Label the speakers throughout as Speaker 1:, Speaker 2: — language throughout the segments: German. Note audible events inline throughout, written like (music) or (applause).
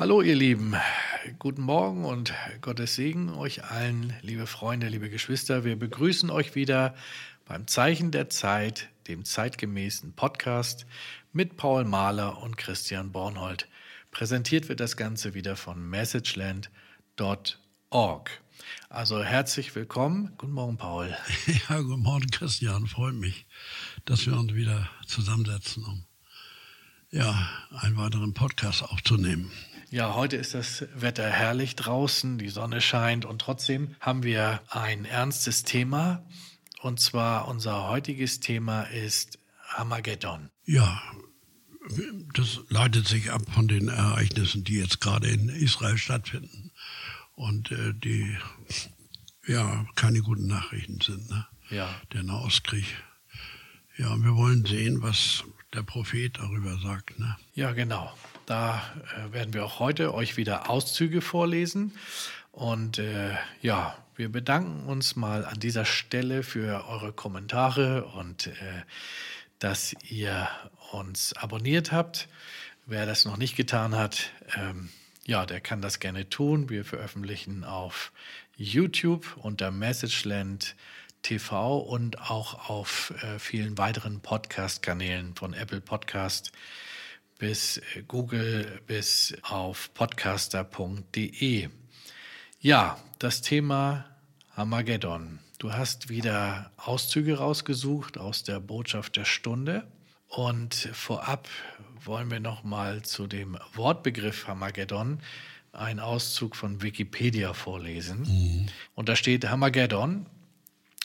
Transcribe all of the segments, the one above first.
Speaker 1: Hallo ihr Lieben, guten Morgen und Gottes Segen euch allen, liebe Freunde, liebe Geschwister. Wir begrüßen euch wieder beim Zeichen der Zeit, dem zeitgemäßen Podcast mit Paul Mahler und Christian Bornhold. Präsentiert wird das Ganze wieder von messageland.org. Also herzlich willkommen. Guten Morgen, Paul. (laughs)
Speaker 2: Ja, guten Morgen, Christian. Freut mich, dass wir uns wieder zusammensetzen, um ja, einen weiteren Podcast aufzunehmen.
Speaker 1: Ja, heute ist das Wetter herrlich draußen, die Sonne scheint und trotzdem haben wir ein ernstes Thema. Und zwar unser heutiges Thema ist Armageddon.
Speaker 2: Ja, das leitet sich ab von den Ereignissen, die jetzt gerade in Israel stattfinden und äh, die ja keine guten Nachrichten sind. Ne?
Speaker 1: Ja.
Speaker 2: Der Nahostkrieg. Ja, wir wollen sehen, was der Prophet darüber sagt. Ne?
Speaker 1: Ja, genau. Da äh, werden wir auch heute euch wieder Auszüge vorlesen. Und äh, ja, wir bedanken uns mal an dieser Stelle für eure Kommentare und äh, dass ihr uns abonniert habt. Wer das noch nicht getan hat, ähm, ja, der kann das gerne tun. Wir veröffentlichen auf YouTube unter Messageland TV und auch auf äh, vielen weiteren Podcast-Kanälen von Apple Podcast bis äh, Google bis auf podcaster.de. Ja, das Thema Armageddon. Du hast wieder Auszüge rausgesucht aus der Botschaft der Stunde. Und vorab wollen wir noch mal zu dem Wortbegriff Armageddon einen Auszug von Wikipedia vorlesen. Mhm. Und da steht Armageddon,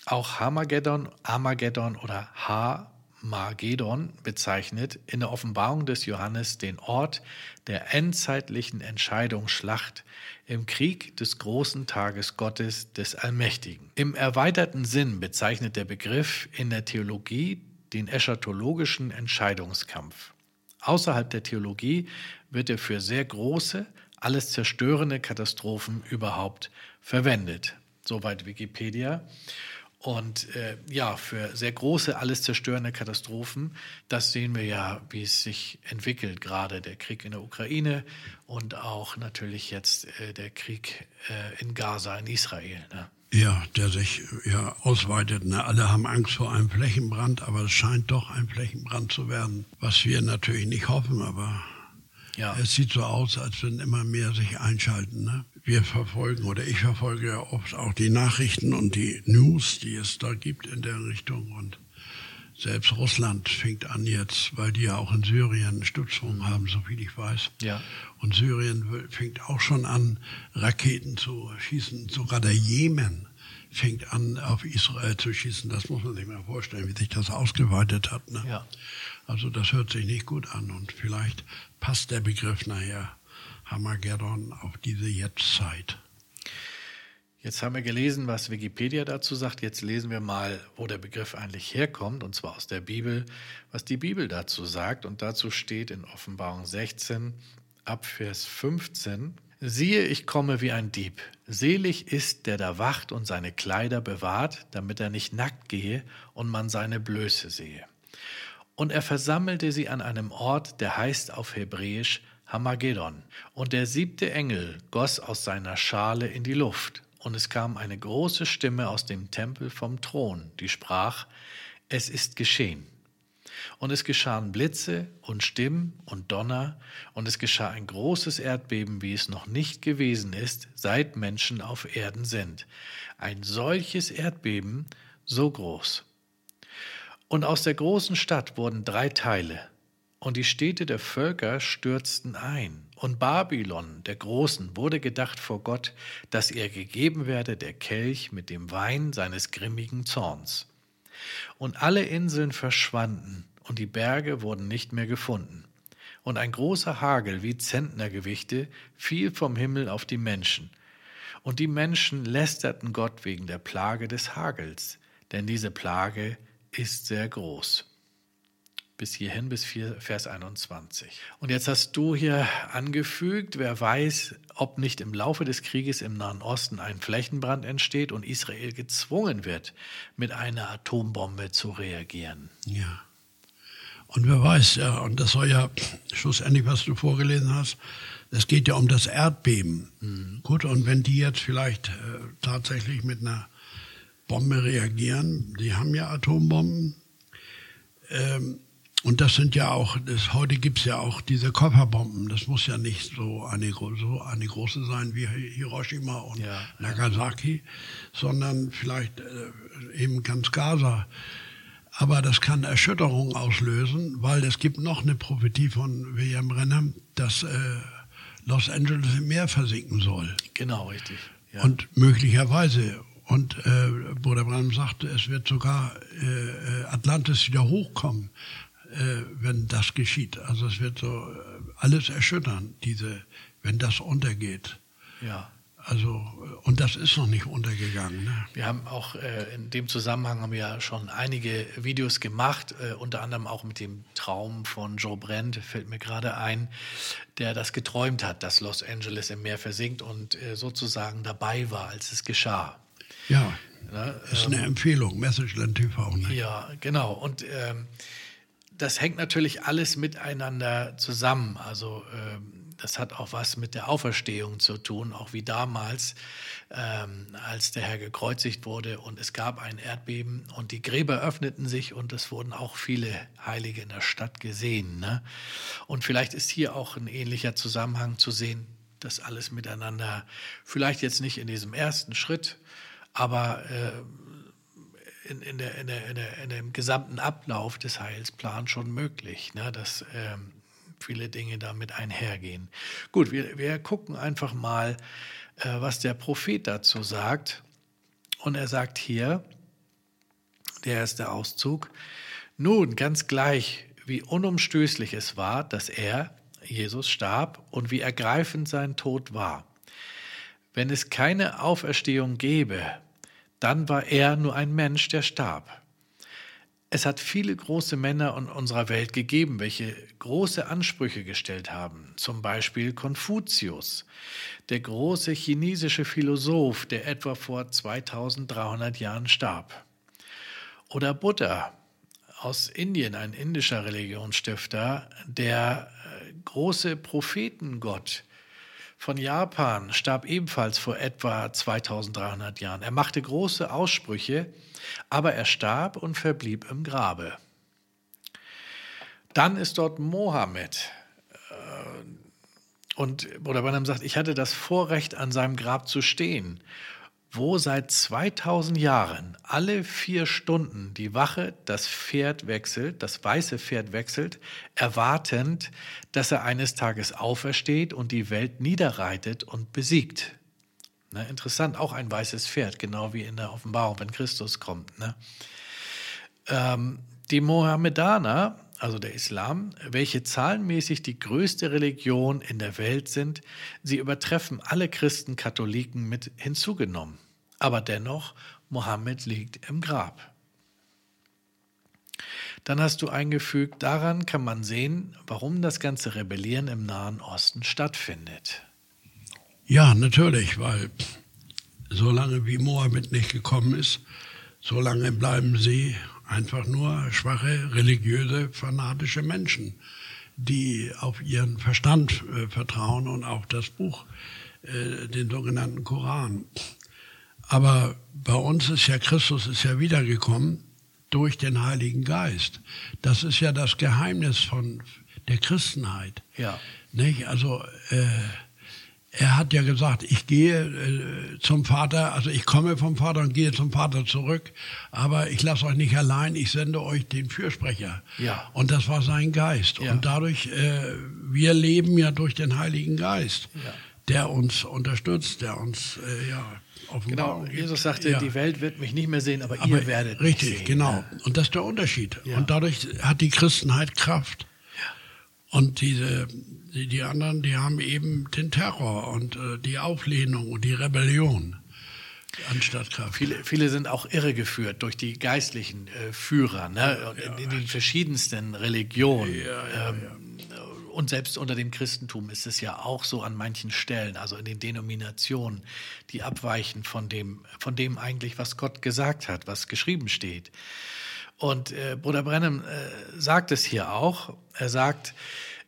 Speaker 1: auch Armageddon, Armageddon oder H Magedon bezeichnet in der Offenbarung des Johannes den Ort der endzeitlichen Entscheidungsschlacht im Krieg des großen Tages Gottes des Allmächtigen. Im erweiterten Sinn bezeichnet der Begriff in der Theologie den eschatologischen Entscheidungskampf. Außerhalb der Theologie wird er für sehr große, alles zerstörende Katastrophen überhaupt verwendet. Soweit Wikipedia. Und äh, ja, für sehr große, alles zerstörende Katastrophen, das sehen wir ja, wie es sich entwickelt, gerade der Krieg in der Ukraine und auch natürlich jetzt äh, der Krieg äh, in Gaza, in Israel. Ne?
Speaker 2: Ja, der sich ja ausweitet. Ne? Alle haben Angst vor einem Flächenbrand, aber es scheint doch ein Flächenbrand zu werden, was wir natürlich nicht hoffen, aber ja. es sieht so aus, als wenn immer mehr sich einschalten. Ne? Wir verfolgen oder ich verfolge ja oft auch die Nachrichten und die News, die es da gibt in der Richtung. Und selbst Russland fängt an jetzt, weil die ja auch in Syrien Stützungen haben, so viel ich weiß.
Speaker 1: Ja.
Speaker 2: Und Syrien fängt auch schon an, Raketen zu schießen. Sogar der Jemen fängt an, auf Israel zu schießen. Das muss man sich mal vorstellen, wie sich das ausgeweitet hat. Ne?
Speaker 1: Ja.
Speaker 2: Also das hört sich nicht gut an und vielleicht passt der Begriff nachher Armageddon auf diese Jetztzeit.
Speaker 1: Jetzt haben wir gelesen, was Wikipedia dazu sagt. Jetzt lesen wir mal, wo der Begriff eigentlich herkommt, und zwar aus der Bibel, was die Bibel dazu sagt. Und dazu steht in Offenbarung 16 ab Vers 15, Siehe, ich komme wie ein Dieb. Selig ist, der da wacht und seine Kleider bewahrt, damit er nicht nackt gehe und man seine Blöße sehe. Und er versammelte sie an einem Ort, der heißt auf Hebräisch Hamagedon. Und der siebte Engel goss aus seiner Schale in die Luft, und es kam eine große Stimme aus dem Tempel vom Thron, die sprach, es ist geschehen. Und es geschahen Blitze und Stimmen und Donner, und es geschah ein großes Erdbeben, wie es noch nicht gewesen ist, seit Menschen auf Erden sind. Ein solches Erdbeben, so groß. Und aus der großen Stadt wurden drei Teile, und die Städte der Völker stürzten ein. Und Babylon, der Großen, wurde gedacht vor Gott, dass ihr gegeben werde der Kelch mit dem Wein seines grimmigen Zorns. Und alle Inseln verschwanden, und die Berge wurden nicht mehr gefunden. Und ein großer Hagel wie Zentnergewichte fiel vom Himmel auf die Menschen. Und die Menschen lästerten Gott wegen der Plage des Hagels, denn diese Plage ist sehr groß bis hierhin, bis Vers 21. Und jetzt hast du hier angefügt, wer weiß, ob nicht im Laufe des Krieges im Nahen Osten ein Flächenbrand entsteht und Israel gezwungen wird, mit einer Atombombe zu reagieren.
Speaker 2: Ja. Und wer weiß, ja, und das soll ja schlussendlich, was du vorgelesen hast, es geht ja um das Erdbeben. Mhm. Gut, und wenn die jetzt vielleicht äh, tatsächlich mit einer Bombe reagieren, die haben ja Atombomben, ähm, und das sind ja auch, das, heute gibt es ja auch diese Kofferbomben. Das muss ja nicht so eine, so eine große sein wie Hiroshima und ja. Nagasaki, sondern vielleicht äh, eben ganz Gaza. Aber das kann Erschütterung auslösen, weil es gibt noch eine Prophetie von William Brenner, dass äh, Los Angeles im Meer versinken soll.
Speaker 1: Genau, richtig.
Speaker 2: Ja. Und möglicherweise. Und äh, Bruder Branham sagte, es wird sogar äh, äh Atlantis wieder hochkommen wenn das geschieht. Also es wird so äh, alles erschüttern, diese, wenn das untergeht.
Speaker 1: Ja.
Speaker 2: Also, äh, und das ist noch nicht untergegangen. Ne?
Speaker 1: Wir haben auch äh, in dem Zusammenhang haben wir ja schon einige Videos gemacht, äh, unter anderem auch mit dem Traum von Joe Brent, fällt mir gerade ein, der das geträumt hat, dass Los Angeles im Meer versinkt und äh, sozusagen dabei war, als es geschah.
Speaker 2: Ja, ne? ist eine ähm, Empfehlung, Messageland TV.
Speaker 1: Ne? Ja, genau. Und ähm, das hängt natürlich alles miteinander zusammen. Also ähm, das hat auch was mit der Auferstehung zu tun, auch wie damals, ähm, als der Herr gekreuzigt wurde und es gab ein Erdbeben und die Gräber öffneten sich und es wurden auch viele Heilige in der Stadt gesehen. Ne? Und vielleicht ist hier auch ein ähnlicher Zusammenhang zu sehen, das alles miteinander, vielleicht jetzt nicht in diesem ersten Schritt, aber äh, in, in, der, in, der, in, der, in dem gesamten Ablauf des Heilsplans schon möglich, ne, dass ähm, viele Dinge damit einhergehen. Gut, wir, wir gucken einfach mal, äh, was der Prophet dazu sagt. Und er sagt hier, der erste Auszug, nun ganz gleich, wie unumstößlich es war, dass er, Jesus, starb und wie ergreifend sein Tod war. Wenn es keine Auferstehung gäbe, dann war er nur ein Mensch, der starb. Es hat viele große Männer in unserer Welt gegeben, welche große Ansprüche gestellt haben. Zum Beispiel Konfuzius, der große chinesische Philosoph, der etwa vor 2300 Jahren starb. Oder Buddha aus Indien, ein indischer Religionsstifter, der äh, große Prophetengott, von Japan starb ebenfalls vor etwa 2300 Jahren. Er machte große Aussprüche, aber er starb und verblieb im Grabe. Dann ist dort Mohammed. Äh, und Bruder Branham sagt, ich hatte das Vorrecht, an seinem Grab zu stehen wo seit 2000 Jahren alle vier Stunden die Wache das Pferd wechselt, das weiße Pferd wechselt, erwartend, dass er eines Tages aufersteht und die Welt niederreitet und besiegt. Ne, interessant, auch ein weißes Pferd, genau wie in der Offenbarung, wenn Christus kommt. Ne? Ähm, die Mohammedaner, also der Islam, welche zahlenmäßig die größte Religion in der Welt sind, sie übertreffen alle Christen, Katholiken mit hinzugenommen. Aber dennoch, Mohammed liegt im Grab. Dann hast du eingefügt, daran kann man sehen, warum das ganze Rebellieren im Nahen Osten stattfindet.
Speaker 2: Ja, natürlich, weil solange wie Mohammed nicht gekommen ist, solange bleiben sie einfach nur schwache, religiöse, fanatische Menschen, die auf ihren Verstand äh, vertrauen und auch das Buch, äh, den sogenannten Koran. Aber bei uns ist ja Christus ist ja wiedergekommen durch den Heiligen Geist. Das ist ja das Geheimnis von der Christenheit.
Speaker 1: Ja.
Speaker 2: Nicht? Also äh, er hat ja gesagt, ich gehe äh, zum Vater, also ich komme vom Vater und gehe zum Vater zurück, aber ich lasse euch nicht allein, ich sende euch den Fürsprecher.
Speaker 1: Ja.
Speaker 2: Und das war sein Geist. Ja. Und dadurch, äh, wir leben ja durch den Heiligen Geist, ja. Der uns unterstützt, der uns, äh, ja,
Speaker 1: Genau, Jesus sagte, ja. die Welt wird mich nicht mehr sehen, aber, aber ihr werdet
Speaker 2: richtig,
Speaker 1: mich sehen.
Speaker 2: genau. Und das ist der Unterschied. Ja. Und dadurch hat die Christenheit Kraft. Ja. Und diese, die, die, anderen, die haben eben den Terror und äh, die Auflehnung und die Rebellion anstatt Kraft.
Speaker 1: Viele, viele sind auch irregeführt durch die geistlichen äh, Führer ne? in, in, den verschiedensten Religionen. Ähm, und selbst unter dem Christentum ist es ja auch so an manchen Stellen, also in den Denominationen, die abweichen von dem, von dem eigentlich, was Gott gesagt hat, was geschrieben steht. Und äh, Bruder Brennem äh, sagt es hier auch. Er sagt,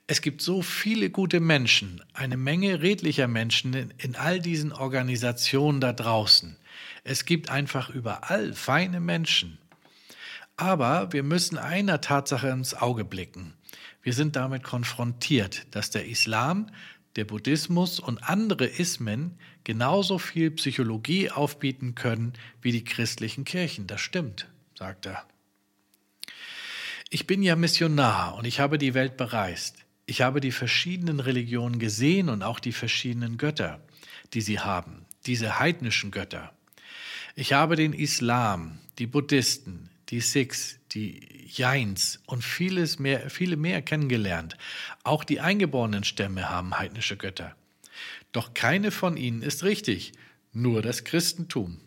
Speaker 1: es gibt so viele gute Menschen, eine Menge redlicher Menschen in, in all diesen Organisationen da draußen. Es gibt einfach überall feine Menschen. Aber wir müssen einer Tatsache ins Auge blicken. Wir sind damit konfrontiert, dass der Islam, der Buddhismus und andere Ismen genauso viel Psychologie aufbieten können wie die christlichen Kirchen. Das stimmt, sagt er. Ich bin ja Missionar und ich habe die Welt bereist. Ich habe die verschiedenen Religionen gesehen und auch die verschiedenen Götter, die sie haben, diese heidnischen Götter. Ich habe den Islam, die Buddhisten, die Sikhs, die Jains und vieles mehr, viele mehr kennengelernt. Auch die eingeborenen Stämme haben heidnische Götter. Doch keine von ihnen ist richtig, nur das Christentum.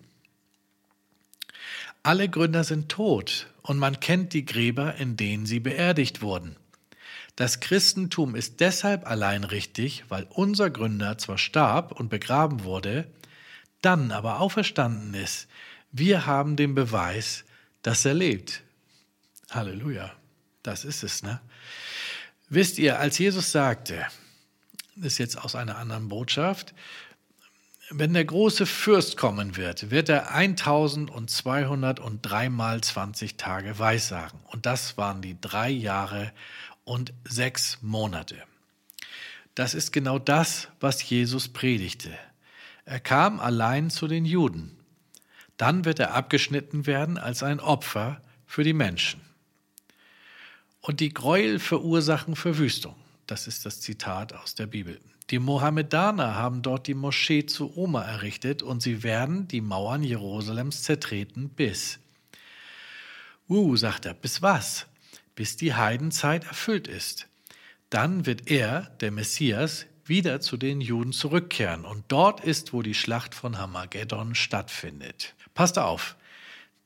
Speaker 1: Alle Gründer sind tot und man kennt die Gräber, in denen sie beerdigt wurden. Das Christentum ist deshalb allein richtig, weil unser Gründer zwar starb und begraben wurde, dann aber auferstanden ist. Wir haben den Beweis, dass er lebt. Halleluja. Das ist es, ne? Wisst ihr, als Jesus sagte, ist jetzt aus einer anderen Botschaft, wenn der große Fürst kommen wird, wird er 1203 mal 20 Tage weissagen. Und das waren die drei Jahre und sechs Monate. Das ist genau das, was Jesus predigte. Er kam allein zu den Juden. Dann wird er abgeschnitten werden als ein Opfer für die Menschen. Und die Gräuel verursachen Verwüstung. Das ist das Zitat aus der Bibel. Die Mohammedaner haben dort die Moschee zu Oma errichtet und sie werden die Mauern Jerusalems zertreten bis. Uh, sagt er, bis was? bis die Heidenzeit erfüllt ist. Dann wird er, der Messias, wieder zu den Juden zurückkehren. Und dort ist, wo die Schlacht von Hamageddon stattfindet. Passt auf,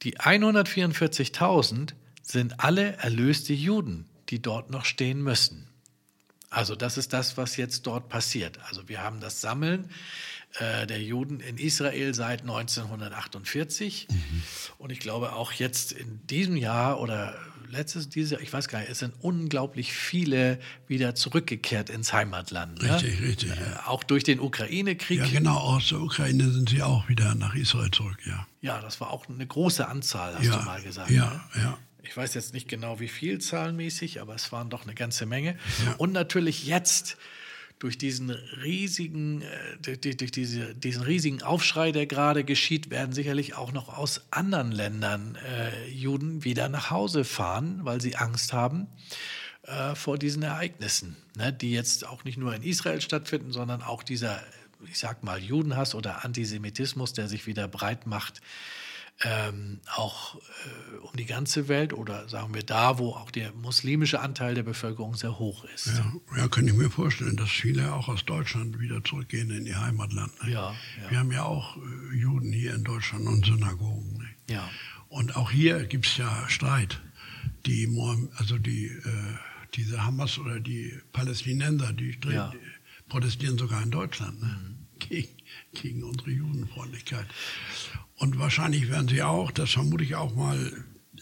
Speaker 1: die 144.000 sind alle erlöste Juden, die dort noch stehen müssen. Also das ist das, was jetzt dort passiert. Also wir haben das Sammeln äh, der Juden in Israel seit 1948. Mhm. Und ich glaube auch jetzt in diesem Jahr oder letztes, dieses Jahr, ich weiß gar nicht, es sind unglaublich viele wieder zurückgekehrt ins Heimatland.
Speaker 2: Richtig, ne? richtig.
Speaker 1: Äh, ja. Auch durch den Ukraine-Krieg.
Speaker 2: Ja, genau, aus der Ukraine sind sie auch wieder nach Israel zurück, ja.
Speaker 1: Ja, das war auch eine große Anzahl, hast
Speaker 2: ja,
Speaker 1: du mal gesagt.
Speaker 2: Ja,
Speaker 1: ne?
Speaker 2: ja.
Speaker 1: Ich weiß jetzt nicht genau, wie viel zahlenmäßig, aber es waren doch eine ganze Menge. Und natürlich jetzt durch diesen riesigen, äh, durch, durch diese, diesen riesigen Aufschrei, der gerade geschieht, werden sicherlich auch noch aus anderen Ländern äh, Juden wieder nach Hause fahren, weil sie Angst haben äh, vor diesen Ereignissen, ne, die jetzt auch nicht nur in Israel stattfinden, sondern auch dieser, ich sag mal, Judenhass oder Antisemitismus, der sich wieder breit macht ähm, auch äh, um die ganze Welt oder sagen wir da, wo auch der muslimische Anteil der Bevölkerung sehr hoch ist.
Speaker 2: Ja, ja kann ich mir vorstellen, dass viele auch aus Deutschland wieder zurückgehen in ihr Heimatland.
Speaker 1: Ne? Ja, ja,
Speaker 2: Wir haben ja auch äh, Juden hier in Deutschland und Synagogen. Ne?
Speaker 1: Ja.
Speaker 2: Und auch hier gibt es ja Streit. Die, also die, äh, diese Hamas oder die Palästinenser, die, ja. protestieren sogar in Deutschland ne? Mhm. gegen, gegen unsere Judenfreundlichkeit. Und wahrscheinlich werden sie auch, das vermute ich auch mal,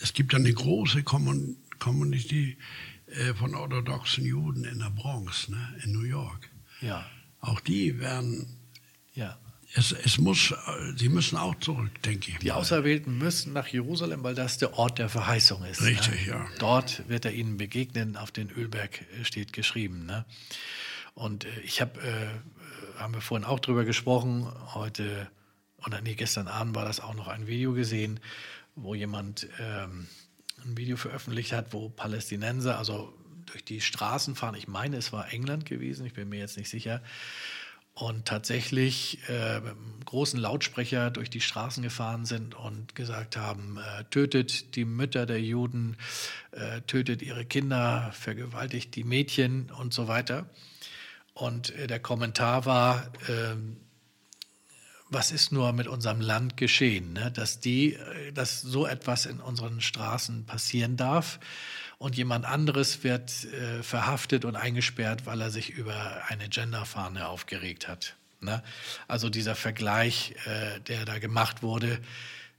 Speaker 2: es gibt eine große Community äh, von orthodoxen Juden in der Bronx, ne, in New York.
Speaker 1: Ja.
Speaker 2: Auch die werden.
Speaker 1: Ja.
Speaker 2: Es, es muss, sie müssen auch zurück, denke ich.
Speaker 1: Die mal. Auserwählten müssen nach Jerusalem, weil das der Ort der Verheißung ist.
Speaker 2: Ne? Richtig,
Speaker 1: ne?
Speaker 2: ja.
Speaker 1: Dort wird er ihnen begegnen, auf den Ölberg äh, steht geschrieben. Ne? Und äh, ich habe, äh, haben wir vorhin auch drüber gesprochen, heute oder nee, gestern Abend war das auch noch ein Video gesehen, wo jemand ähm, ein Video veröffentlicht hat, wo Palästinenser, also durch die Straßen fahren, ich meine, es war England gewesen, ich bin mir jetzt nicht sicher, und tatsächlich äh, mit einem großen Lautsprecher durch die Straßen gefahren sind und gesagt haben, äh, tötet die Mütter der Juden, äh, tötet ihre Kinder, vergewaltigt die Mädchen und so weiter. Und äh, der Kommentar war, ähm, was ist nur mit unserem Land geschehen, ne? dass, die, äh, dass so etwas in unseren Straßen passieren darf und jemand anderes wird äh, verhaftet und eingesperrt, weil er sich über eine Genderfahne aufgeregt hat. Ne? Also dieser Vergleich, äh, der da gemacht wurde,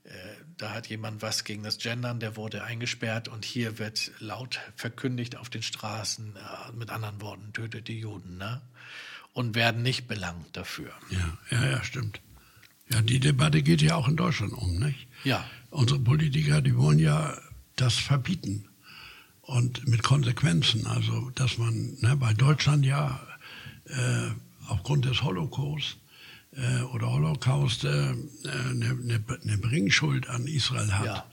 Speaker 1: äh, da hat jemand was gegen das Gendern, der wurde eingesperrt und hier wird laut verkündigt auf den Straßen, äh, mit anderen Worten, tötet die Juden, ne? Und werden nicht belangt dafür.
Speaker 2: Ja, ja, ja, stimmt. Ja, die Debatte geht ja auch in Deutschland um, nicht?
Speaker 1: Ja.
Speaker 2: Unsere Politiker, die wollen ja das verbieten und mit Konsequenzen. Also, dass man ne, bei Deutschland ja äh, aufgrund des Holocaust äh, oder Holocaust eine äh, äh ne, ne, Bringschuld an Israel hat. Ja,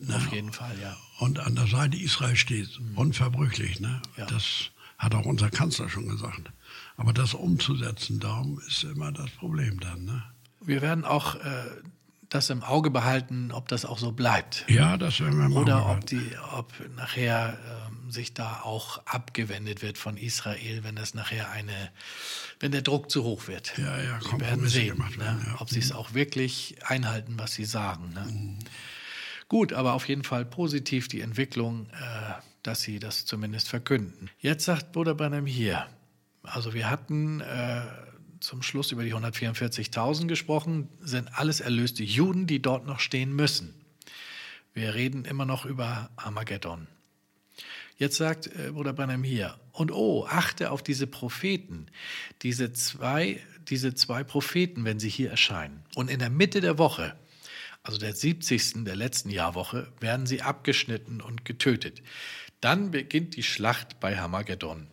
Speaker 1: ne? auf jeden Fall, ja.
Speaker 2: Und an der Seite Israel steht, mhm. unverbrüchlich. Ne? Ja. Das hat auch unser Kanzler schon gesagt. Aber das umzusetzen, darum ist immer das Problem dann. Ne?
Speaker 1: Wir werden auch äh, das im Auge behalten, ob das auch so bleibt.
Speaker 2: Ja, das werden wir
Speaker 1: machen. Oder ob, die, ob nachher ähm, sich da auch abgewendet wird von Israel, wenn das nachher eine, wenn der Druck zu hoch wird.
Speaker 2: Ja, ja,
Speaker 1: Wir werden sehen, ne, werden, ja. ob sie es mhm. auch wirklich einhalten, was sie sagen. Ne? Mhm. Gut, aber auf jeden Fall positiv die Entwicklung, äh, dass sie das zumindest verkünden. Jetzt sagt Bruder Branham hier, also wir hatten äh, zum Schluss über die 144.000 gesprochen, sind alles erlöste Juden, die dort noch stehen müssen. Wir reden immer noch über Armageddon. Jetzt sagt äh, Bruder Branham hier, und oh, achte auf diese Propheten, diese zwei, diese zwei Propheten, wenn sie hier erscheinen. Und in der Mitte der Woche, also der 70. der letzten Jahrwoche, werden sie abgeschnitten und getötet. Dann beginnt die Schlacht bei Hamageddon.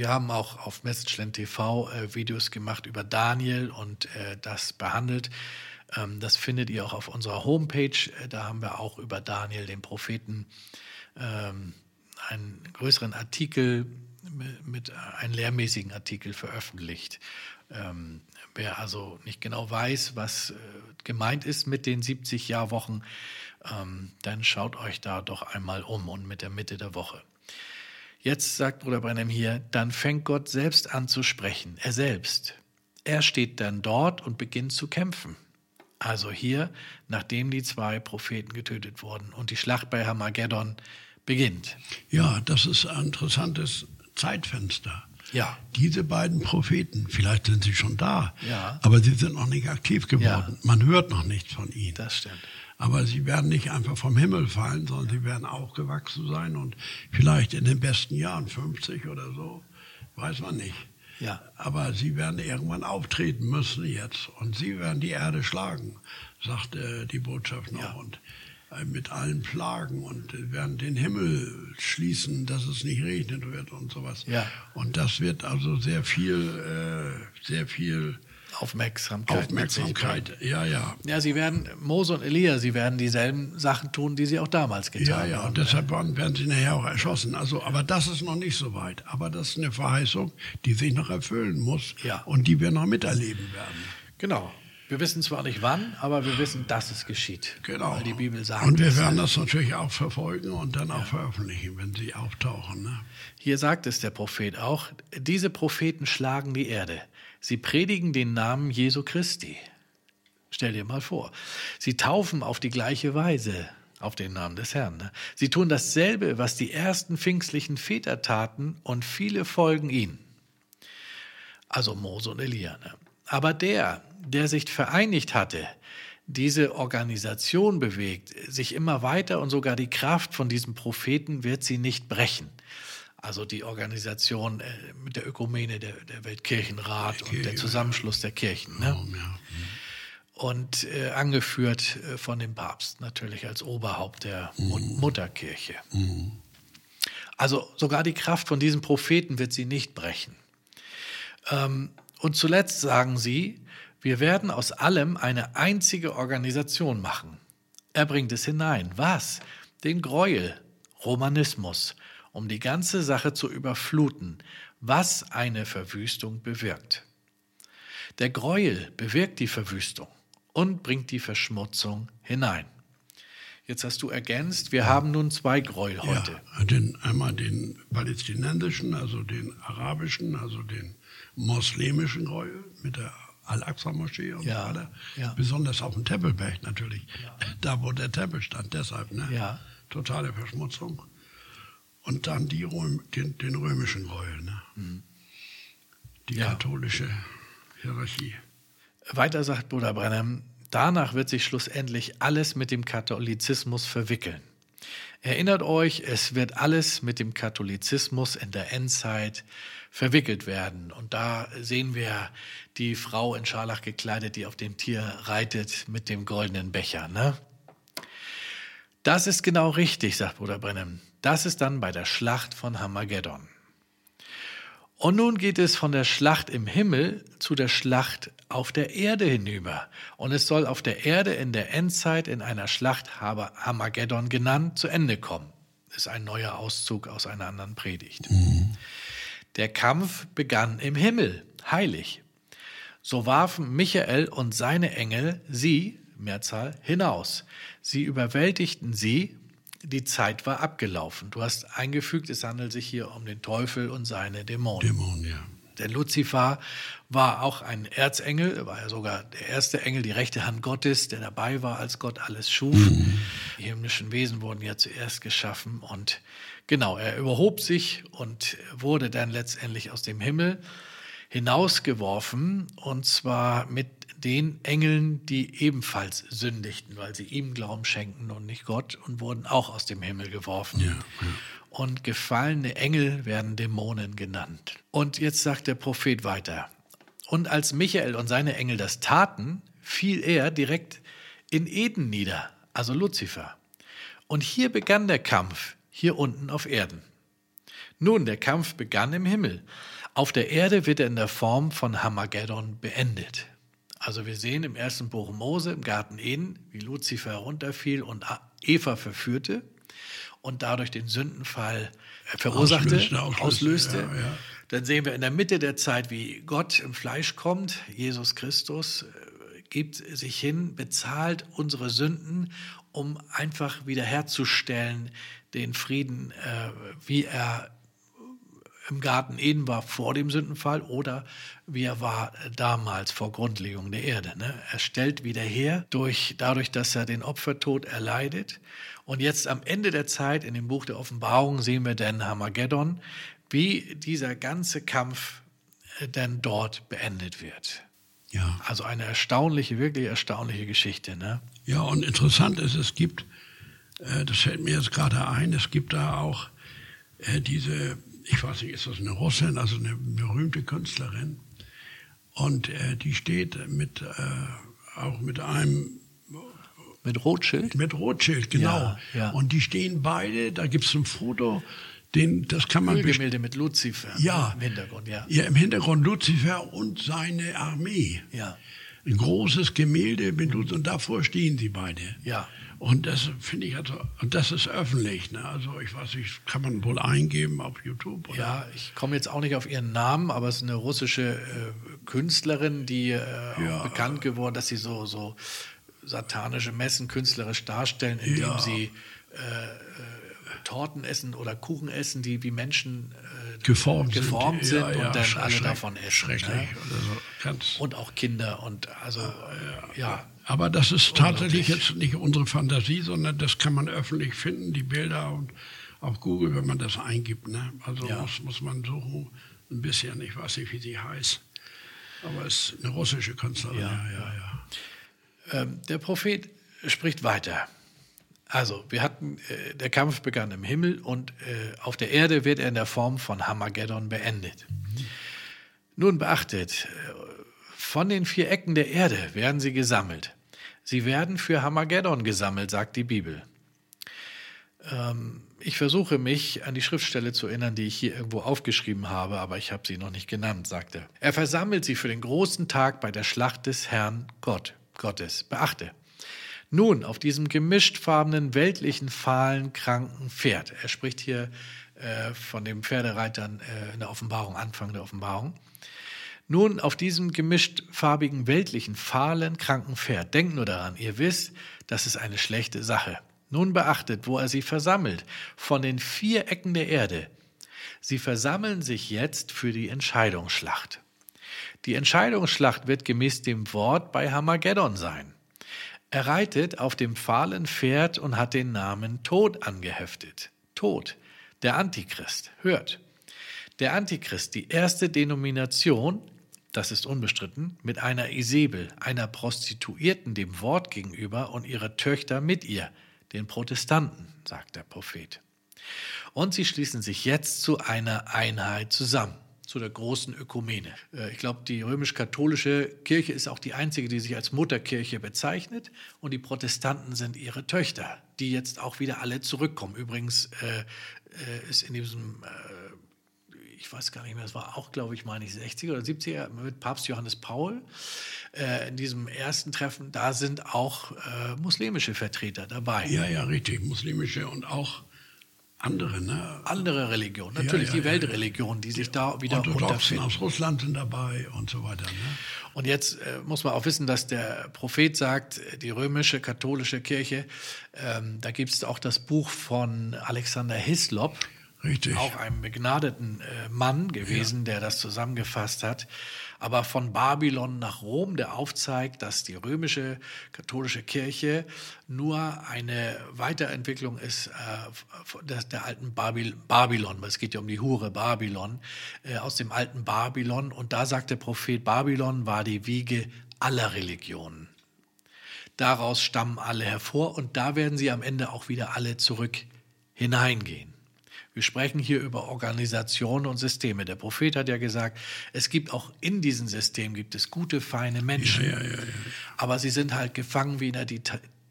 Speaker 1: Wir haben auch auf Messageland TV äh, Videos gemacht über Daniel und äh, das behandelt. Ähm, das findet ihr auch auf unserer Homepage. Äh, da haben wir auch über Daniel, den Propheten, ähm, einen größeren Artikel mit, mit einen lehrmäßigen Artikel veröffentlicht. Ähm, wer also nicht genau weiß, was äh, gemeint ist mit den 70 Jahrwochen, ähm, dann schaut euch da doch einmal um und mit der Mitte der Woche. Jetzt sagt Bruder Brennem hier, dann fängt Gott selbst an zu sprechen, er selbst. Er steht dann dort und beginnt zu kämpfen. Also hier, nachdem die zwei Propheten getötet wurden und die Schlacht bei Hamageddon beginnt.
Speaker 2: Ja, das ist ein interessantes Zeitfenster.
Speaker 1: Ja.
Speaker 2: Diese beiden Propheten, vielleicht sind sie schon da,
Speaker 1: ja.
Speaker 2: aber sie sind noch nicht aktiv geworden. Ja. Man hört noch nichts von ihnen.
Speaker 1: Das stimmt.
Speaker 2: Aber sie werden nicht einfach vom Himmel fallen, sondern sie werden auch gewachsen sein und vielleicht in den besten Jahren, 50 oder so, weiß man nicht.
Speaker 1: Ja.
Speaker 2: Aber sie werden irgendwann auftreten müssen jetzt und sie werden die Erde schlagen, sagt äh, die Botschaft noch. Ja. Und äh, mit allen Plagen und äh, werden den Himmel schließen, dass es nicht regnet wird und sowas.
Speaker 1: Ja.
Speaker 2: Und das wird also sehr viel, äh, sehr viel
Speaker 1: Aufmerksamkeit.
Speaker 2: Aufmerksamkeit, ja, ja.
Speaker 1: Ja, sie werden, Mose und Elia, sie werden dieselben Sachen tun, die sie auch damals getan haben.
Speaker 2: Ja, ja, und deshalb werden sie nachher auch erschossen. Also, aber das ist noch nicht so weit. Aber das ist eine Verheißung, die sich noch erfüllen muss
Speaker 1: ja.
Speaker 2: und die wir noch miterleben werden.
Speaker 1: Genau. Wir wissen zwar nicht wann, aber wir wissen, dass es geschieht.
Speaker 2: Genau.
Speaker 1: Weil die Bibel sagt.
Speaker 2: Und wir werden das natürlich auch verfolgen und dann auch veröffentlichen, wenn sie auftauchen. Ne?
Speaker 1: Hier sagt es der Prophet auch: Diese Propheten schlagen die Erde. Sie predigen den Namen Jesu Christi. Stell dir mal vor. Sie taufen auf die gleiche Weise auf den Namen des Herrn. Ne? Sie tun dasselbe, was die ersten pfingstlichen Väter taten, und viele folgen ihnen. Also Mose und Elia. Ne? Aber der, der sich vereinigt hatte, diese Organisation bewegt, sich immer weiter und sogar die Kraft von diesem Propheten wird sie nicht brechen also die Organisation äh, mit der Ökumene, der, der Weltkirchenrat Kirche, und der Zusammenschluss der Kirchen. Ne?
Speaker 2: Oh, ja.
Speaker 1: Und äh, angeführt äh, von dem Papst natürlich als Oberhaupt der mhm. Mutterkirche.
Speaker 2: Mhm.
Speaker 1: Also sogar die Kraft von diesem Propheten wird sie nicht brechen. Ähm, und zuletzt sagen sie, wir werden aus allem eine einzige Organisation machen. Er bringt es hinein. Was? Den Gräuel, Romanismus, um die ganze Sache zu überfluten, was eine Verwüstung bewirkt. Der Gräuel bewirkt die Verwüstung und bringt die Verschmutzung hinein. Jetzt hast du ergänzt, wir haben nun zwei Gräuel heute.
Speaker 2: Ja, den, einmal den palästinensischen, also den arabischen, also den moslemischen Gräuel mit der Al-Aqsa-Moschee und
Speaker 1: ja,
Speaker 2: so weiter.
Speaker 1: Ja.
Speaker 2: Besonders auf dem Tempelberg natürlich. Da, wo der Tempel stand, deshalb. Ne?
Speaker 1: Ja.
Speaker 2: Totale Verschmutzung und dann die Röm, den, den, römischen Gräuel, ne?
Speaker 1: Mhm.
Speaker 2: die ja. katholische Hierarchie.
Speaker 1: Weiter sagt Bruder Brennem, danach wird sich schlussendlich alles mit dem Katholizismus verwickeln. Erinnert euch, es wird alles mit dem Katholizismus in der Endzeit verwickelt werden. Und da sehen wir die Frau in Scharlach gekleidet, die auf dem Tier reitet mit dem goldenen Becher. Ne? Das ist genau richtig, sagt Bruder Brennan. Das ist dann bei der Schlacht von Hamageddon. Und nun geht es von der Schlacht im Himmel zu der Schlacht auf der Erde hinüber. Und es soll auf der Erde in der Endzeit in einer Schlacht Hamageddon genannt zu Ende kommen. Ist ein neuer Auszug aus einer anderen Predigt. Mhm. Der Kampf begann im Himmel, heilig. So warfen Michael und seine Engel sie, Mehrzahl, hinaus. Sie überwältigten sie, die Zeit war abgelaufen. Du hast eingefügt, es handelt sich hier um den Teufel und seine Dämonen. Dämonen, ja. Denn Luzifer war auch ein Erzengel, war ja sogar der erste Engel, die rechte Hand Gottes, der dabei war, als Gott alles schuf. Mhm. Die himmlischen Wesen wurden ja zuerst geschaffen und genau, er überhob sich und wurde dann letztendlich aus dem Himmel hinausgeworfen und zwar mit den Engeln, die ebenfalls sündigten, weil sie ihm Glauben schenkten und nicht Gott und wurden auch aus dem Himmel geworfen. Ja, ja. Und gefallene Engel werden Dämonen genannt. Und jetzt sagt der Prophet weiter. Und als Michael und seine Engel das taten, fiel er direkt in Eden nieder, also Luzifer. Und hier begann der Kampf, hier unten auf Erden. Nun, der Kampf begann im Himmel. Auf der Erde wird er in der Form von Hamageddon beendet. Also wir sehen im ersten Buch Mose im Garten Eden, wie Luzifer herunterfiel und Eva verführte und dadurch den Sündenfall äh, verursachte, auslöste. auslöste. auslöste. Ja, ja. Dann sehen wir in der Mitte der Zeit, wie Gott im Fleisch kommt, Jesus Christus äh, gibt sich hin, bezahlt unsere Sünden, um einfach wiederherzustellen den Frieden, äh, wie er im Garten Eden war vor dem Sündenfall oder wie er war damals vor Grundlegung der Erde. Ne? Er stellt wieder her, durch, dadurch, dass er den Opfertod erleidet. Und jetzt am Ende der Zeit, in dem Buch der Offenbarung, sehen wir dann Hamageddon, wie dieser ganze Kampf äh, denn dort beendet wird. Ja. Also eine erstaunliche, wirklich erstaunliche Geschichte. Ne?
Speaker 2: Ja, und interessant ist, es gibt, äh, das fällt mir jetzt gerade ein, es gibt da auch äh, diese ich weiß nicht, ist das eine Russin, also eine berühmte Künstlerin. Und äh, die steht mit, äh, auch mit einem.
Speaker 1: Mit Rothschild?
Speaker 2: Mit Rothschild, genau. Ja, ja. Und die stehen beide, da gibt es ein Foto, den, das kann man.
Speaker 1: Ölgemälde mit Luzifer
Speaker 2: ja, im Hintergrund, ja. Ja, im Hintergrund Luzifer und seine Armee. Ja. Ein großes Gemälde mit Luzifer, und davor stehen sie beide. Ja. Und das finde ich also, und das ist öffentlich. Ne? Also ich weiß nicht, kann man wohl eingeben auf YouTube?
Speaker 1: Oder? Ja, ich komme jetzt auch nicht auf ihren Namen, aber es ist eine russische äh, Künstlerin, die äh, ja. bekannt geworden, dass sie so, so satanische Messen künstlerisch darstellen, indem ja. sie äh, äh, Torten essen oder Kuchen essen, die wie Menschen
Speaker 2: äh, geformt,
Speaker 1: geformt sind, sind ja, und dann alle davon essen.
Speaker 2: Schrecklich. Ne?
Speaker 1: So. Und auch Kinder und also ja.
Speaker 2: Aber das ist tatsächlich jetzt nicht unsere Fantasie, sondern das kann man öffentlich finden, die Bilder und auf Google, wenn man das eingibt. Ne? Also ja. muss, muss man suchen, ein bisschen, ich weiß nicht, wie sie heißt. Aber es ist eine russische Künstlerin. Ja, ja,
Speaker 1: ja. Ähm, der Prophet spricht weiter. Also, wir hatten, äh, der Kampf begann im Himmel und äh, auf der Erde wird er in der Form von Hamageddon beendet. Mhm. Nun beachtet, äh, von den vier Ecken der Erde werden sie gesammelt. Sie werden für Hamageddon gesammelt, sagt die Bibel. Ähm, ich versuche mich an die Schriftstelle zu erinnern, die ich hier irgendwo aufgeschrieben habe, aber ich habe sie noch nicht genannt, sagt er. Er versammelt sie für den großen Tag bei der Schlacht des Herrn Gott, Gottes. Beachte. Nun, auf diesem gemischtfarbenen, weltlichen, fahlen, kranken Pferd. Er spricht hier äh, von den Pferdereitern äh, in der Offenbarung, Anfang der Offenbarung. Nun, auf diesem gemischtfarbigen, weltlichen, fahlen, kranken Pferd, denkt nur daran, ihr wisst, das ist eine schlechte Sache. Nun beachtet, wo er sie versammelt, von den vier Ecken der Erde. Sie versammeln sich jetzt für die Entscheidungsschlacht. Die Entscheidungsschlacht wird gemäß dem Wort bei Hamageddon sein. Er reitet auf dem fahlen Pferd und hat den Namen Tod angeheftet. Tod, der Antichrist. Hört. Der Antichrist, die erste Denomination, das ist unbestritten, mit einer Isabel, einer Prostituierten dem Wort gegenüber und ihre Töchter mit ihr, den Protestanten, sagt der Prophet. Und sie schließen sich jetzt zu einer Einheit zusammen, zu der großen Ökumene. Äh, ich glaube, die römisch-katholische Kirche ist auch die einzige, die sich als Mutterkirche bezeichnet und die Protestanten sind ihre Töchter, die jetzt auch wieder alle zurückkommen. Übrigens äh, äh ist in diesem äh, ich weiß gar nicht mehr, das war auch, glaube ich, meine ich, 60er oder 70er mit Papst Johannes Paul. Äh, in diesem ersten Treffen, da sind auch muslimische Vertreter dabei.
Speaker 2: Ja, ja, richtig, muslimische und auch andere, ne?
Speaker 1: Andere Religionen, natürlich ja, ja, die Weltreligion, die sich da wieder
Speaker 2: Orthodoxen aus Russland sind dabei und so weiter. Ne?
Speaker 1: Und jetzt äh, muss man auch wissen, dass der Prophet sagt, die römische katholische Kirche, ähm, da gibt es auch das Buch von Alexander Hislop,
Speaker 2: Richtig.
Speaker 1: Auch ein begnadeten äh, Mann gewesen, ja. der das zusammengefasst hat. Aber von Babylon nach Rom, der aufzeigt, dass die römische katholische Kirche nur eine Weiterentwicklung ist äh, der, der, alten Babyl Babylon. Es geht ja um die Hure Babylon, äh, aus dem alten Babylon. Und da sagt der Prophet, Babylon war die Wiege aller Religionen. Daraus stammen alle hervor und da werden sie am Ende auch wieder alle zurück hineingehen. Wir sprechen hier über Organisationen und Systeme. Der Prophet hat ja gesagt, es gibt auch in diesem System gibt es gute, feine Menschen. Ja, ja, ja, aber sie sind halt gefangen wie in der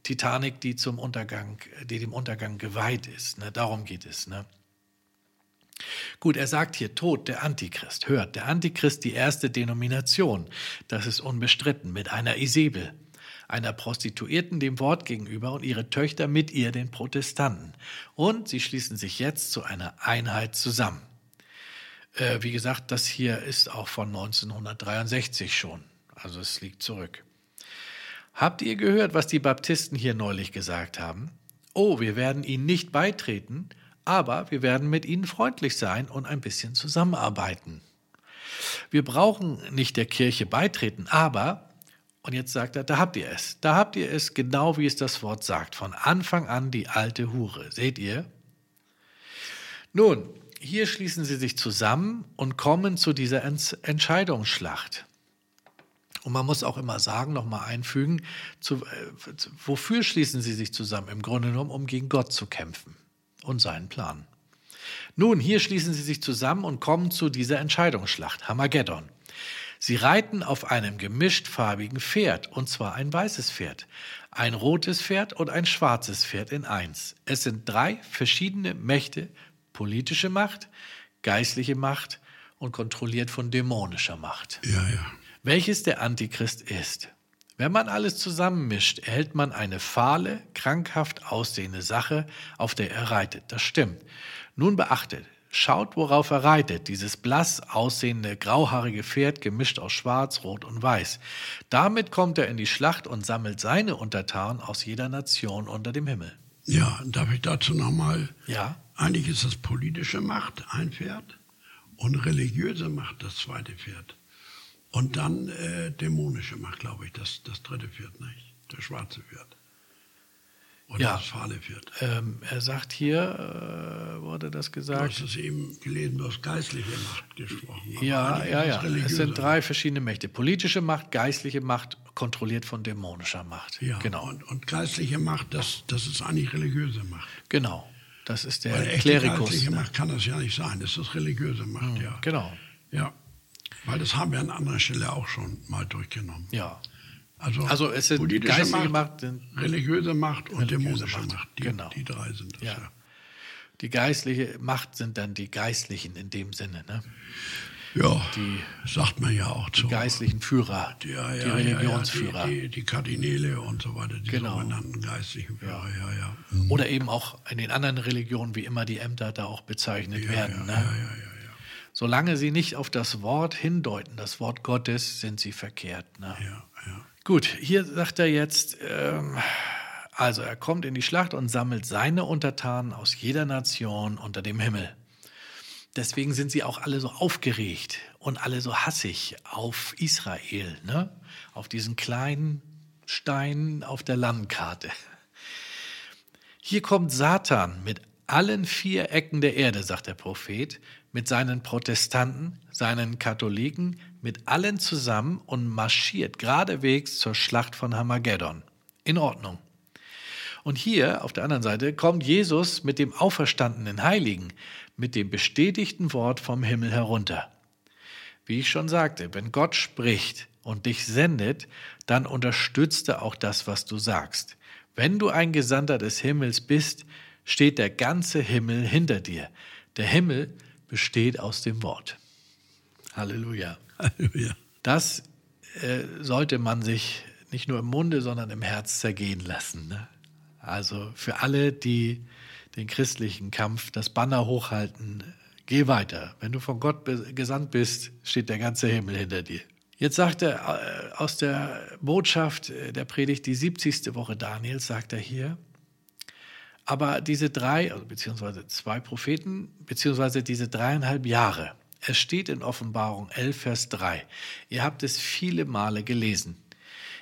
Speaker 1: Titanic, die zum Untergang, die dem Untergang geweiht ist. Ne? Darum geht es. Ne? Gut, er sagt hier Tod, der Antichrist. Hört, der Antichrist, die erste Denomination. Das ist unbestritten mit einer Isabel einer Prostituierten dem Wort gegenüber und ihre Töchter mit ihr den Protestanten. Und sie schließen sich jetzt zu einer Einheit zusammen. Äh, wie gesagt, das hier ist auch von 1963 schon, also es liegt zurück. Habt ihr gehört, was die Baptisten hier neulich gesagt haben? Oh, wir werden ihnen nicht beitreten, aber wir werden mit ihnen freundlich sein und ein bisschen zusammenarbeiten. Wir brauchen nicht der Kirche beitreten, aber und jetzt sagt er, da habt ihr es. Da habt ihr es, genau wie es das Wort sagt. Von Anfang an die alte Hure. Seht ihr? Nun, hier schließen sie sich zusammen und kommen zu dieser Entscheidungsschlacht. Und man muss auch immer sagen, nochmal einfügen, zu, äh, wofür schließen sie sich zusammen? Im Grunde genommen, um gegen Gott zu kämpfen und seinen Plan. Nun, hier schließen sie sich zusammen und kommen zu dieser Entscheidungsschlacht, Hamageddon. Sie reiten auf einem gemischtfarbigen Pferd, und zwar ein weißes Pferd, ein rotes Pferd und ein schwarzes Pferd in eins. Es sind drei verschiedene Mächte, politische Macht, geistliche Macht und kontrolliert von dämonischer Macht.
Speaker 2: Ja, ja.
Speaker 1: Welches der Antichrist ist. Wenn man alles zusammenmischt, erhält man eine fahle, krankhaft aussehende Sache, auf der er reitet. Das stimmt. Nun beachtet, Schaut, worauf er reitet, dieses blass aussehende grauhaarige Pferd gemischt aus Schwarz, Rot und Weiß. Damit kommt er in die Schlacht und sammelt seine Untertanen aus jeder Nation unter dem Himmel.
Speaker 2: Ja, darf ich dazu nochmal?
Speaker 1: Ja.
Speaker 2: Eigentlich ist das politische Macht ein Pferd und religiöse Macht das zweite Pferd. Und dann äh, dämonische Macht, glaube ich, das, das dritte Pferd, nicht? Das schwarze Pferd. Oder ja. fahle Pferd.
Speaker 1: Ähm, er sagt hier, äh, wurde das gesagt?
Speaker 2: Du hast es eben gelesen, du hast geistliche Macht gesprochen.
Speaker 1: Ja, ja, ja. Es sind drei verschiedene Mächte. Politische Macht, geistliche Macht, kontrolliert von dämonischer Macht.
Speaker 2: Ja, genau. Und, und geistliche Macht, das, das ist eigentlich religiöse Macht.
Speaker 1: Genau. Das ist der
Speaker 2: Weil
Speaker 1: Klerikus.
Speaker 2: Geistliche ne? Macht kann das ja nicht sein. Das ist religiöse Macht, mhm, ja.
Speaker 1: Genau.
Speaker 2: Ja. Weil das haben wir an anderer Stelle auch schon mal durchgenommen.
Speaker 1: Ja.
Speaker 2: Also,
Speaker 1: also es sind geistige Macht,
Speaker 2: Macht religiöse Macht und religiöse dämonische Macht. Macht. Die,
Speaker 1: genau.
Speaker 2: die drei sind das, ja. ja.
Speaker 1: Die geistliche Macht sind dann die Geistlichen in dem Sinne, ne?
Speaker 2: Ja, die, sagt man ja auch
Speaker 1: zu. Die geistlichen Führer,
Speaker 2: die, ja, ja,
Speaker 1: die Religionsführer.
Speaker 2: Die, die, die, Kardinäle und so weiter, die genau. sogenannten geistlichen Führer, ja, ja.
Speaker 1: Mhm. Oder eben auch in den anderen Religionen, wie immer die Ämter da auch bezeichnet werden. Ne? Solange sie nicht auf das Wort hindeuten, das Wort Gottes, sind sie verkehrt. Ne?
Speaker 2: Ja, ja.
Speaker 1: Gut, hier sagt er jetzt, ähm, also er kommt in die Schlacht und sammelt seine Untertanen aus jeder Nation unter dem Himmel. Deswegen sind sie auch alle so aufgeregt und alle so hassig auf Israel, ne? auf diesen kleinen Stein auf der Landkarte. Hier kommt Satan mit allen vier Ecken der Erde, sagt der Prophet, mit seinen Protestanten, seinen Katholiken, mit allen zusammen und marschiert geradewegs zur Schlacht von Hamageddon. In Ordnung. Und hier auf der anderen Seite kommt Jesus mit dem auferstandenen Heiligen, mit dem bestätigten Wort vom Himmel herunter. Wie ich schon sagte, wenn Gott spricht und dich sendet, dann unterstützt er auch das, was du sagst. Wenn du ein Gesandter des Himmels bist, steht der ganze Himmel hinter dir. Der Himmel besteht aus dem Wort. Halleluja. Halleluja. Das äh, sollte man sich nicht nur im Munde, sondern im Herz zergehen lassen. Ne? Also für alle, die den christlichen Kampf, das Banner hochhalten, geh weiter. Wenn du von Gott gesandt bist, steht der ganze Himmel hinter dir. Jetzt sagt er äh, aus der Botschaft äh, der Predigt, die 70. Woche Daniels, sagt er hier, aber diese drei, also beziehungsweise zwei Propheten, beziehungsweise diese dreieinhalb Jahre, es steht in Offenbarung 11, Vers 3. Ihr habt es viele Male gelesen.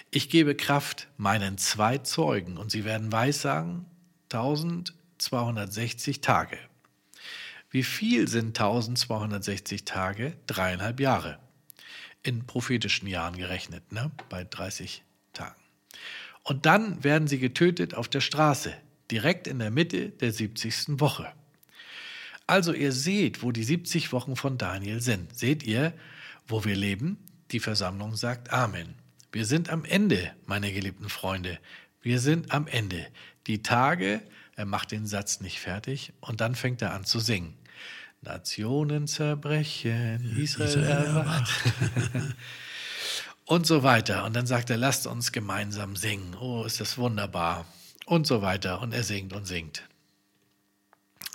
Speaker 1: Ich gebe Kraft meinen zwei Zeugen und sie werden weissagen 1260 Tage. Wie viel sind 1260 Tage? Dreieinhalb Jahre. In prophetischen Jahren gerechnet, ne? bei 30 Tagen. Und dann werden sie getötet auf der Straße direkt in der Mitte der 70. Woche. Also ihr seht, wo die 70 Wochen von Daniel sind. Seht ihr, wo wir leben? Die Versammlung sagt Amen. Wir sind am Ende, meine geliebten Freunde. Wir sind am Ende. Die Tage, er macht den Satz nicht fertig und dann fängt er an zu singen. Nationen zerbrechen, Israel, Israel erwacht. (laughs) und so weiter. Und dann sagt er, lasst uns gemeinsam singen. Oh, ist das wunderbar und so weiter. Und er singt und singt.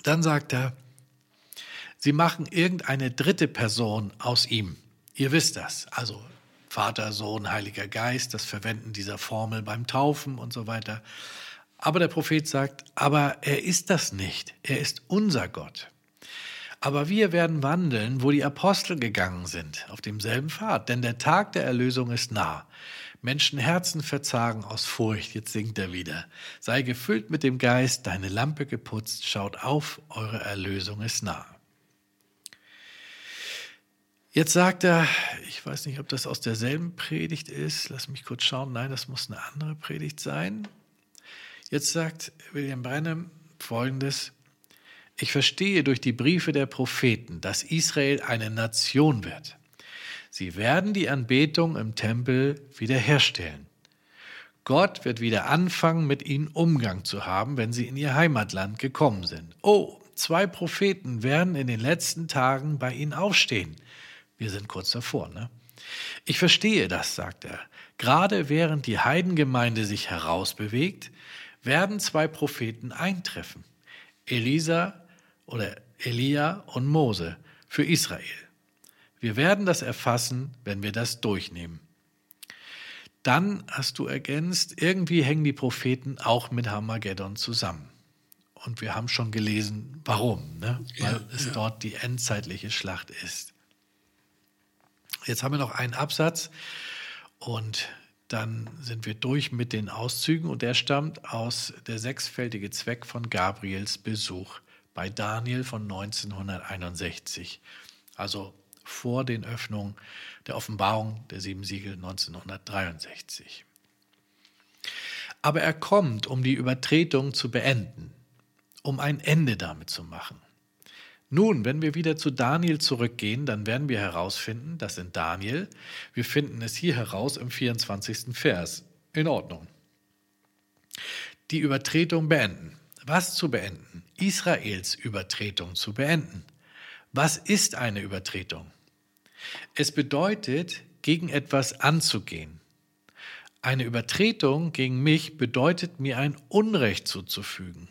Speaker 1: Dann sagt er, sie machen irgendeine dritte Person aus ihm. Ihr wisst das. Also Vater, Sohn, Heiliger Geist, das Verwenden dieser Formel beim Taufen und so weiter. Aber der Prophet sagt, aber er ist das nicht. Er ist unser Gott. Aber wir werden wandeln, wo die Apostel gegangen sind, auf demselben Pfad, denn der Tag der Erlösung ist nah. Menschenherzen verzagen aus Furcht, jetzt singt er wieder. Sei gefüllt mit dem Geist, deine Lampe geputzt, schaut auf, eure Erlösung ist nah. Jetzt sagt er, ich weiß nicht, ob das aus derselben Predigt ist, lass mich kurz schauen, nein, das muss eine andere Predigt sein. Jetzt sagt William Brennan folgendes, ich verstehe durch die Briefe der Propheten, dass Israel eine Nation wird. Sie werden die Anbetung im Tempel wiederherstellen. Gott wird wieder anfangen, mit ihnen Umgang zu haben, wenn sie in ihr Heimatland gekommen sind. Oh, zwei Propheten werden in den letzten Tagen bei ihnen aufstehen. Wir sind kurz davor, ne? Ich verstehe das, sagt er. Gerade während die Heidengemeinde sich herausbewegt, werden zwei Propheten eintreffen. Elisa oder Elia und Mose für Israel. Wir werden das erfassen, wenn wir das durchnehmen. Dann hast du ergänzt, irgendwie hängen die Propheten auch mit Harmageddon zusammen. Und wir haben schon gelesen, warum, ne? weil ja, es ja. dort die endzeitliche Schlacht ist. Jetzt haben wir noch einen Absatz und dann sind wir durch mit den Auszügen und der stammt aus der sechsfältige Zweck von Gabriels Besuch bei Daniel von 1961. Also vor den Öffnungen der Offenbarung der sieben Siegel 1963. Aber er kommt, um die Übertretung zu beenden, um ein Ende damit zu machen. Nun, wenn wir wieder zu Daniel zurückgehen, dann werden wir herausfinden, dass in Daniel, wir finden es hier heraus im 24. Vers. In Ordnung. Die Übertretung beenden. Was zu beenden? Israels Übertretung zu beenden. Was ist eine Übertretung? Es bedeutet, gegen etwas anzugehen. Eine Übertretung gegen mich bedeutet mir ein Unrecht zuzufügen.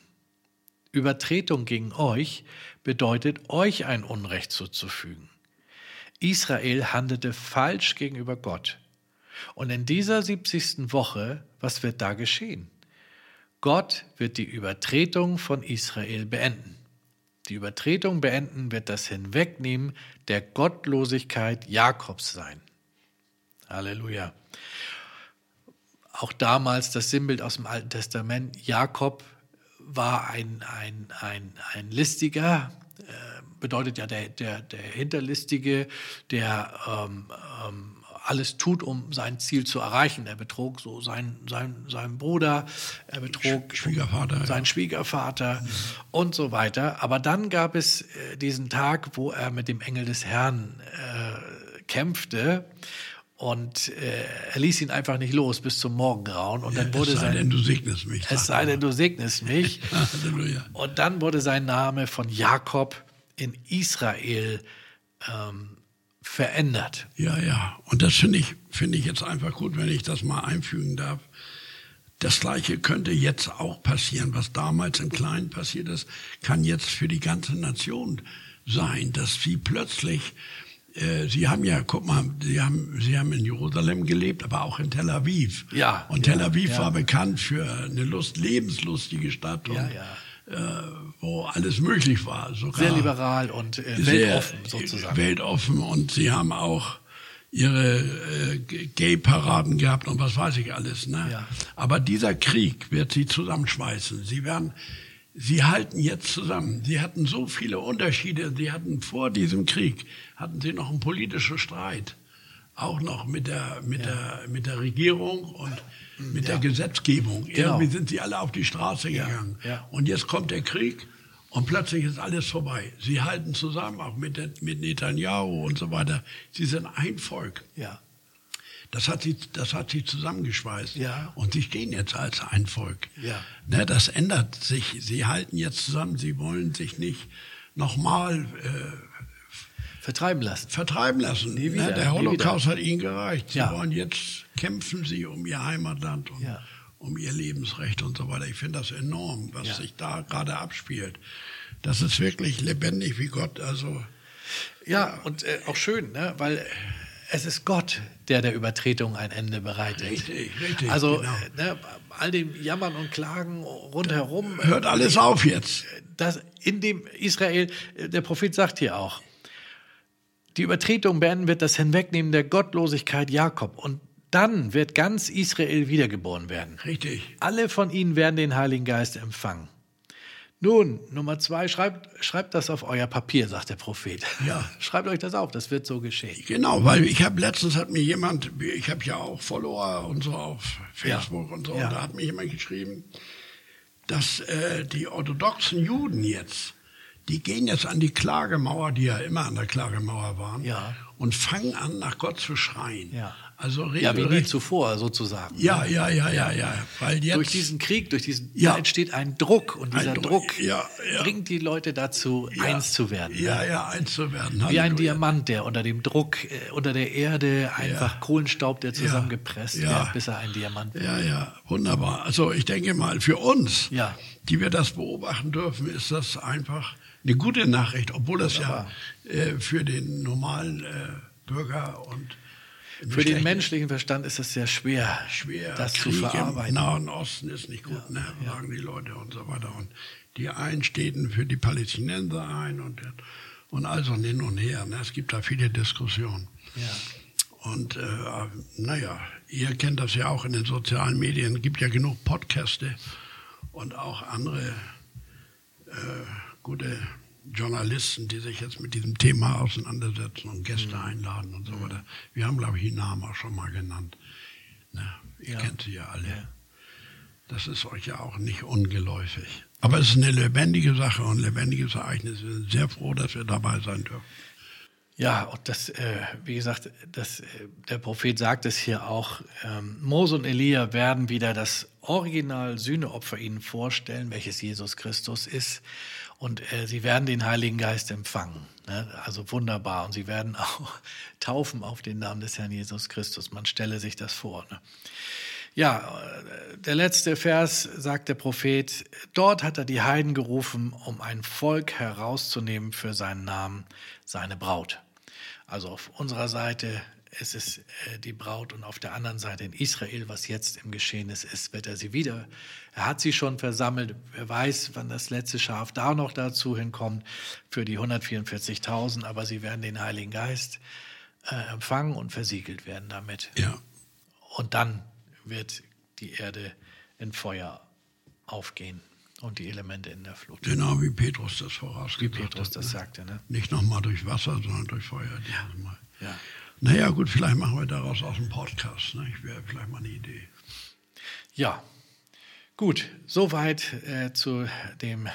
Speaker 1: Übertretung gegen euch bedeutet euch ein Unrecht zuzufügen. Israel handelte falsch gegenüber Gott. Und in dieser 70. Woche, was wird da geschehen? Gott wird die Übertretung von Israel beenden. Die Übertretung beenden wird das Hinwegnehmen der Gottlosigkeit Jakobs sein. Halleluja. Auch damals das Sinnbild aus dem Alten Testament, Jakob war ein, ein, ein, ein listiger, äh, bedeutet ja der, der, der Hinterlistige, der ähm, ähm, alles tut, um sein Ziel zu erreichen. Er betrog so seinen, seinen, seinen Bruder, er betrog
Speaker 2: Schwiegervater,
Speaker 1: seinen ja. Schwiegervater mhm. und so weiter. Aber dann gab es äh, diesen Tag, wo er mit dem Engel des Herrn äh, kämpfte und äh, er ließ ihn einfach nicht los bis zum Morgengrauen. Und ja, dann wurde
Speaker 2: es sei
Speaker 1: sein,
Speaker 2: denn, du segnest mich.
Speaker 1: Es sei denn, du segnest mich. (laughs) Halleluja. Und dann wurde sein Name von Jakob in Israel ähm, verändert.
Speaker 2: Ja, ja. Und das finde ich, finde ich jetzt einfach gut, wenn ich das mal einfügen darf. Das Gleiche könnte jetzt auch passieren. Was damals im Kleinen passiert ist, kann jetzt für die ganze Nation sein, dass sie plötzlich äh, Sie haben ja, guck mal, Sie haben, Sie haben in Jerusalem gelebt, aber auch in Tel Aviv.
Speaker 1: Ja.
Speaker 2: Und Tel Aviv ja. war bekannt für eine Lust, lebenslustige Stadt. Und, ja, ja wo alles möglich war.
Speaker 1: Sogar sehr liberal und äh, weltoffen sozusagen.
Speaker 2: Weltoffen und sie haben auch ihre äh, Gay-Paraden gehabt und was weiß ich alles. Ne? Ja. Aber dieser Krieg wird sie zusammenschweißen. Sie werden, sie halten jetzt zusammen. Sie hatten so viele Unterschiede. Sie hatten vor diesem Krieg hatten sie noch einen politischen Streit, auch noch mit der mit ja. der mit der Regierung und mit ja. der Gesetzgebung. Genau. Irgendwie sind sie alle auf die Straße gegangen. Ja. Und jetzt kommt der Krieg und plötzlich ist alles vorbei. Sie halten zusammen, auch mit, mit Netanyahu und so weiter. Sie sind ein Volk.
Speaker 1: Ja.
Speaker 2: Das hat sie, das hat sie zusammengeschweißt.
Speaker 1: Ja.
Speaker 2: Und sie stehen jetzt als ein Volk.
Speaker 1: Ja.
Speaker 2: Ne, das ändert sich. Sie halten jetzt zusammen. Sie wollen sich nicht nochmal äh,
Speaker 1: vertreiben lassen.
Speaker 2: Vertreiben lassen. Nie wieder, der Holocaust hat ihnen gereicht. Sie ja. wollen jetzt kämpfen sie um ihr Heimatland und ja. um ihr Lebensrecht und so weiter. Ich finde das enorm, was ja. sich da gerade abspielt. Das ist wirklich lebendig wie Gott. Also
Speaker 1: ja, und äh, auch schön, ne? weil es ist Gott, der der Übertretung ein Ende bereitet.
Speaker 2: Richtig, richtig.
Speaker 1: Also genau. ne, all dem Jammern und Klagen rundherum.
Speaker 2: Hört alles auf jetzt.
Speaker 1: Das in dem Israel, der Prophet sagt hier auch, die Übertretung beenden wird das Hinwegnehmen der Gottlosigkeit Jakob. Und dann wird ganz Israel wiedergeboren werden.
Speaker 2: Richtig.
Speaker 1: Alle von ihnen werden den Heiligen Geist empfangen. Nun, Nummer zwei, schreibt, schreibt das auf euer Papier, sagt der Prophet.
Speaker 2: Ja. (laughs)
Speaker 1: Schreibt euch das auf, das wird so geschehen.
Speaker 2: Genau, weil ich habe letztens hat mir jemand, ich habe ja auch Follower und so auf Facebook ja. und so, ja. und da hat mir jemand geschrieben, dass äh, die orthodoxen Juden jetzt die gehen jetzt an die Klagemauer, die ja immer an der Klagemauer waren,
Speaker 1: ja.
Speaker 2: und fangen an, nach Gott zu schreien.
Speaker 1: Ja.
Speaker 2: Also
Speaker 1: ja, wie nie zuvor sozusagen.
Speaker 2: Ja, ja, ja, ja, ja. Weil jetzt,
Speaker 1: durch diesen Krieg, durch diesen ja. entsteht ein Druck und dieser ein Druck
Speaker 2: ja,
Speaker 1: ja. bringt die Leute dazu, eins zu werden.
Speaker 2: Ja, ja, eins zu werden.
Speaker 1: Wie ein Diamant, der unter dem Druck, äh, unter der Erde einfach Kohlenstaub, der zusammengepresst wird, bis er ein Diamant
Speaker 2: wird. Ja, ja, wunderbar. Also ich denke mal, für uns, die wir das beobachten dürfen, ist das einfach eine gute Nachricht, obwohl das ja äh, für den normalen äh, Bürger und
Speaker 1: für den menschlichen Verstand ist es sehr schwer,
Speaker 2: schwer.
Speaker 1: das Krieg zu verarbeiten.
Speaker 2: Im Nahen Osten ist nicht gut, ja, ne, sagen die Leute und so weiter. Und die einen stehen für die Palästinenser ein und, und also hin und her. Ne? Es gibt da viele Diskussionen.
Speaker 1: Ja.
Speaker 2: Und äh, naja, ihr kennt das ja auch in den sozialen Medien. Es gibt ja genug Podcaste und auch andere äh, gute Journalisten, die sich jetzt mit diesem Thema auseinandersetzen und Gäste mhm. einladen und so mhm. weiter. Wir haben, glaube ich, die Namen auch schon mal genannt. Ne? Ihr ja. kennt sie ja alle. Ja. Das ist euch ja auch nicht ungeläufig. Aber es ist eine lebendige Sache und ein lebendiges Ereignis. Wir sind sehr froh, dass wir dabei sein dürfen.
Speaker 1: Ja, und das, äh, wie gesagt, das, äh, der Prophet sagt es hier auch, ähm, Mose und Elia werden wieder das Original Sühneopfer ihnen vorstellen, welches Jesus Christus ist. Und äh, sie werden den Heiligen Geist empfangen. Ne? Also wunderbar. Und sie werden auch (laughs) taufen auf den Namen des Herrn Jesus Christus. Man stelle sich das vor. Ne? Ja, äh, der letzte Vers sagt der Prophet, dort hat er die Heiden gerufen, um ein Volk herauszunehmen für seinen Namen, seine Braut. Also auf unserer Seite ist es äh, die Braut und auf der anderen Seite in Israel, was jetzt im Geschehen ist, ist, wird er sie wieder. Er hat sie schon versammelt. Wer weiß, wann das letzte Schaf da noch dazu hinkommt für die 144.000, aber sie werden den Heiligen Geist äh, empfangen und versiegelt werden damit.
Speaker 2: Ja.
Speaker 1: Und dann wird die Erde in Feuer aufgehen. und die Elemente in der Flut.
Speaker 2: Genau wie Petrus das vorausgesagt
Speaker 1: Wie Petrus
Speaker 2: hat,
Speaker 1: das
Speaker 2: ne?
Speaker 1: sagte, ne?
Speaker 2: Nicht nochmal durch Wasser, sondern durch Feuer.
Speaker 1: Ja. Ja.
Speaker 2: Naja, gut, vielleicht machen wir daraus auch einen Podcast. Ne? Wäre vielleicht mal eine Idee.
Speaker 1: Ja, gut, soweit äh, zu dem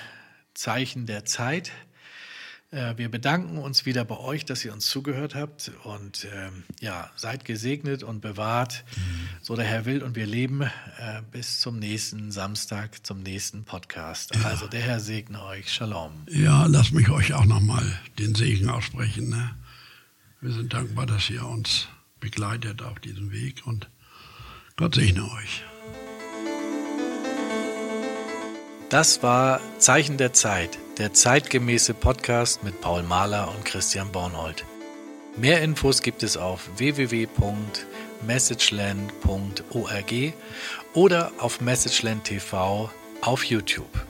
Speaker 1: Zeichen der Zeit. Äh, wir bedanken uns wieder bei euch, dass ihr uns zugehört habt und ähm, ja, seid gesegnet und bewahrt, mhm. so der Herr will und wir leben äh, bis zum nächsten Samstag, zum nächsten Podcast. Ja. Also der Herr segne euch. Shalom.
Speaker 2: Ja, lasst mich euch auch nochmal den Segen aussprechen. Ne? Wir sind dankbar, dass ihr uns begleitet auf diesem Weg und Gott segne euch.
Speaker 1: Das war Zeichen der Zeit, der zeitgemäße Podcast mit Paul Mahler und Christian Bornhold. Mehr Infos gibt es auf www.messageland.org oder auf Messageland TV auf YouTube.